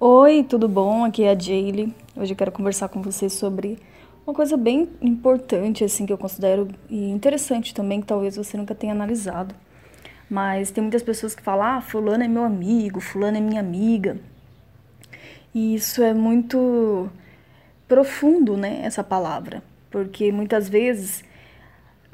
Oi, tudo bom? Aqui é a Jaylee. Hoje eu quero conversar com vocês sobre uma coisa bem importante, assim, que eu considero e interessante também, que talvez você nunca tenha analisado. Mas tem muitas pessoas que falam, ah, fulano é meu amigo, fulano é minha amiga. E isso é muito profundo, né, essa palavra. Porque muitas vezes,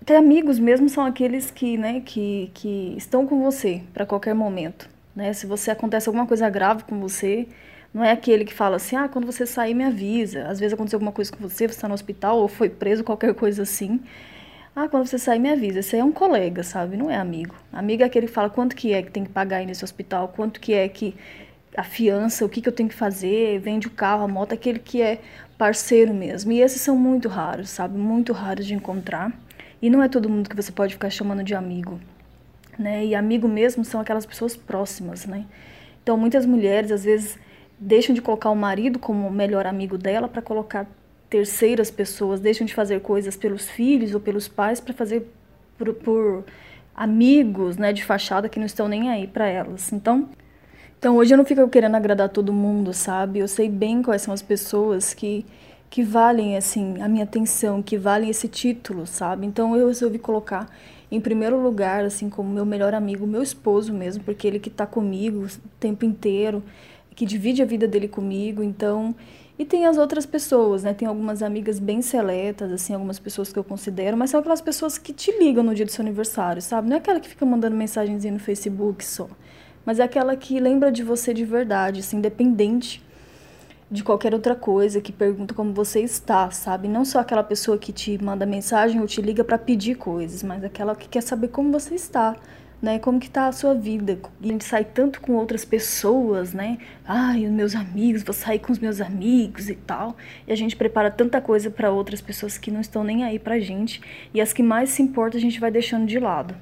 até amigos mesmo são aqueles que, né, que, que estão com você para qualquer momento. Né? Se você acontece alguma coisa grave com você, não é aquele que fala assim, ah, quando você sair me avisa. Às vezes aconteceu alguma coisa com você, você está no hospital ou foi preso, qualquer coisa assim. Ah, quando você sair me avisa. Esse aí é um colega, sabe? Não é amigo. Amigo é aquele que fala quanto que é que tem que pagar aí nesse hospital, quanto que é que a fiança, o que, que eu tenho que fazer, vende o carro, a moto, aquele que é parceiro mesmo. E esses são muito raros, sabe? Muito raros de encontrar. E não é todo mundo que você pode ficar chamando de amigo. Né? E amigo mesmo são aquelas pessoas próximas, né? Então, muitas mulheres, às vezes, deixam de colocar o marido como o melhor amigo dela para colocar terceiras pessoas, deixam de fazer coisas pelos filhos ou pelos pais para fazer por, por, amigos, né, de fachada que não estão nem aí para elas. Então, então hoje eu não fico querendo agradar todo mundo, sabe? Eu sei bem quais são as pessoas que que valem assim a minha atenção, que valem esse título, sabe? Então eu resolvi colocar em primeiro lugar assim como meu melhor amigo, meu esposo mesmo, porque ele que está comigo o tempo inteiro que divide a vida dele comigo, então. E tem as outras pessoas, né? Tem algumas amigas bem seletas, assim, algumas pessoas que eu considero, mas são aquelas pessoas que te ligam no dia do seu aniversário, sabe? Não é aquela que fica mandando mensagenzinha no Facebook só, mas é aquela que lembra de você de verdade, assim, independente de qualquer outra coisa, que pergunta como você está, sabe? Não só aquela pessoa que te manda mensagem ou te liga para pedir coisas, mas aquela que quer saber como você está, né? Como que tá a sua vida? A gente sai tanto com outras pessoas, né? Ai, os meus amigos, vou sair com os meus amigos e tal. E a gente prepara tanta coisa para outras pessoas que não estão nem aí pra gente. E as que mais se importam a gente vai deixando de lado.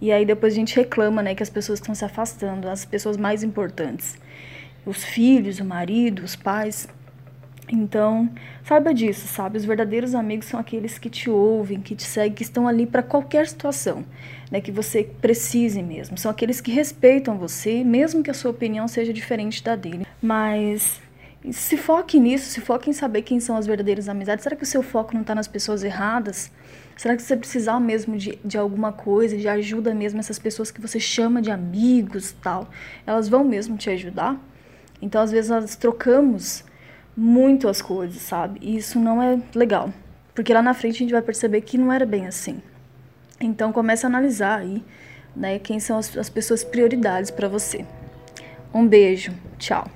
E aí depois a gente reclama, né, que as pessoas estão se afastando, as pessoas mais importantes. Os filhos, o marido, os pais. Então, saiba disso, sabe? Os verdadeiros amigos são aqueles que te ouvem, que te seguem, que estão ali para qualquer situação, né? Que você precise mesmo. São aqueles que respeitam você, mesmo que a sua opinião seja diferente da dele. Mas se foque nisso, se foque em saber quem são as verdadeiras amizades. Será que o seu foco não está nas pessoas erradas? Será que você precisar mesmo de, de alguma coisa, de ajuda mesmo, essas pessoas que você chama de amigos tal, elas vão mesmo te ajudar? Então, às vezes, nós trocamos muito as coisas, sabe? E isso não é legal, porque lá na frente a gente vai perceber que não era bem assim. Então comece a analisar aí, né, quem são as, as pessoas prioridades para você. Um beijo, tchau.